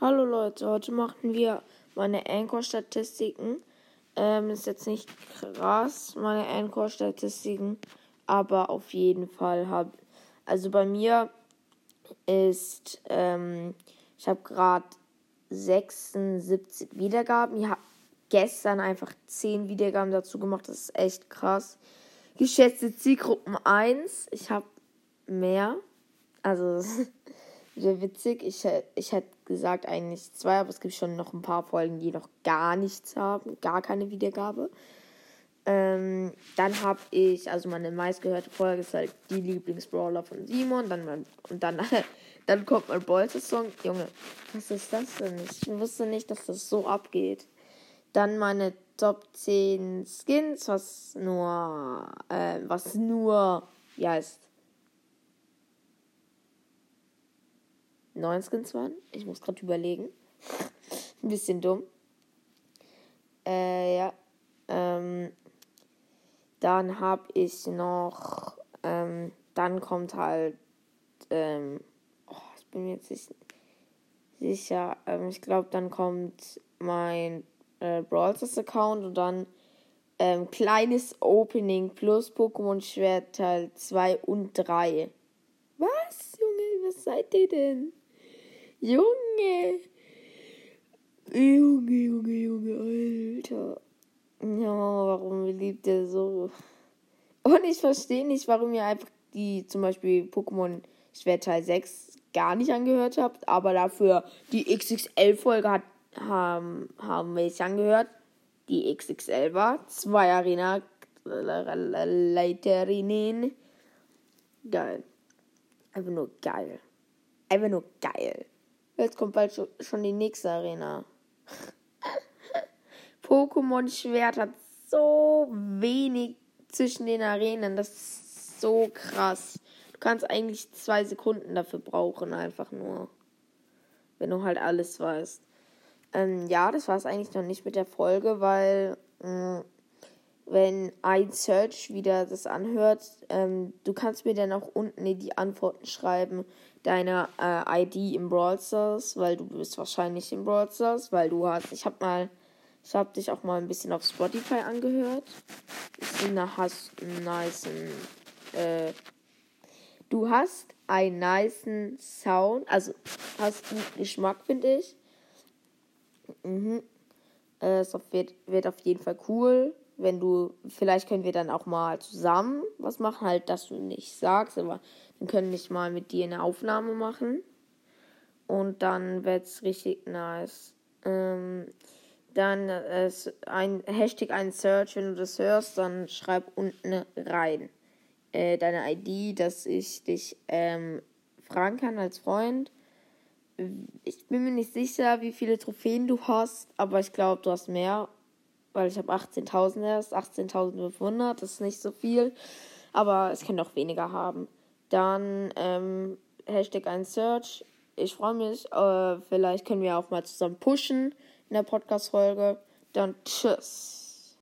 Hallo Leute, heute machen wir meine Anchor-Statistiken. Ähm, ist jetzt nicht krass, meine Anchor-Statistiken, aber auf jeden Fall habe. Also bei mir ist, ähm, ich habe gerade 76 Wiedergaben. Ich habe gestern einfach 10 Wiedergaben dazu gemacht. Das ist echt krass. Geschätzte Zielgruppen 1. Ich habe mehr. Also, wieder witzig. Ich, ich hätte gesagt eigentlich zwei, aber es gibt schon noch ein paar Folgen, die noch gar nichts haben, gar keine Wiedergabe. Ähm, dann habe ich, also meine meistgehörte Folge ist halt die Lieblingsbrawler von Simon. Dann mein, und dann, dann kommt mein Bolzer-Song. Junge, was ist das denn? Ich wusste nicht, dass das so abgeht. Dann meine Top 10 Skins, was nur, äh, was nur, ja, ist 9 Skins waren. Ich muss gerade überlegen. Ein bisschen dumm. Äh, ja. Ähm, dann habe ich noch. Ähm, dann kommt halt. Ähm, oh, ich bin mir jetzt nicht sicher. Ähm, ich glaube, dann kommt mein äh, Brawl Account und dann ähm, kleines Opening plus Pokémon Schwert Teil 2 und 3. Was, Junge, was seid ihr denn? Junge. Junge, Junge, Junge, Alter. Ja, warum liebt er so? Und ich verstehe nicht, warum ihr einfach die zum Beispiel Pokémon Schwert Teil 6 gar nicht angehört habt, aber dafür die XXL-Folge hat, haben, haben wir es angehört. Die XXL war. Zwei Arena Leiterinnen. Geil. Einfach nur geil. Einfach nur geil. Jetzt kommt bald schon die nächste Arena. Pokémon Schwert hat so wenig zwischen den Arenen. Das ist so krass. Du kannst eigentlich zwei Sekunden dafür brauchen, einfach nur. Wenn du halt alles weißt. Ähm, ja, das war es eigentlich noch nicht mit der Folge, weil mh, mm, wenn ein Search wieder das anhört, ähm, du kannst mir dann auch unten in die Antworten schreiben, deine äh, ID im Brawl Stars, weil du bist wahrscheinlich im Brawl Stars, weil du hast, ich hab mal, ich hab dich auch mal ein bisschen auf Spotify angehört. Du hast einen nice, äh, du hast einen nice Sound, also hast einen Geschmack, finde ich. Mhm. Äh, es wird, wird auf jeden Fall cool wenn du, vielleicht können wir dann auch mal zusammen was machen, halt, dass du nicht sagst, aber dann können wir mal mit dir eine Aufnahme machen. Und dann wird's richtig nice. Ähm, dann ist ein Hashtag ein Search, wenn du das hörst, dann schreib unten rein äh, deine ID, dass ich dich ähm, fragen kann als Freund. Ich bin mir nicht sicher, wie viele Trophäen du hast, aber ich glaube, du hast mehr weil ich habe 18.000 erst, 18.500, das ist nicht so viel, aber es kann auch weniger haben. Dann ähm, Hashtag ein Search. Ich freue mich, äh, vielleicht können wir auch mal zusammen pushen in der Podcast-Folge. Dann tschüss.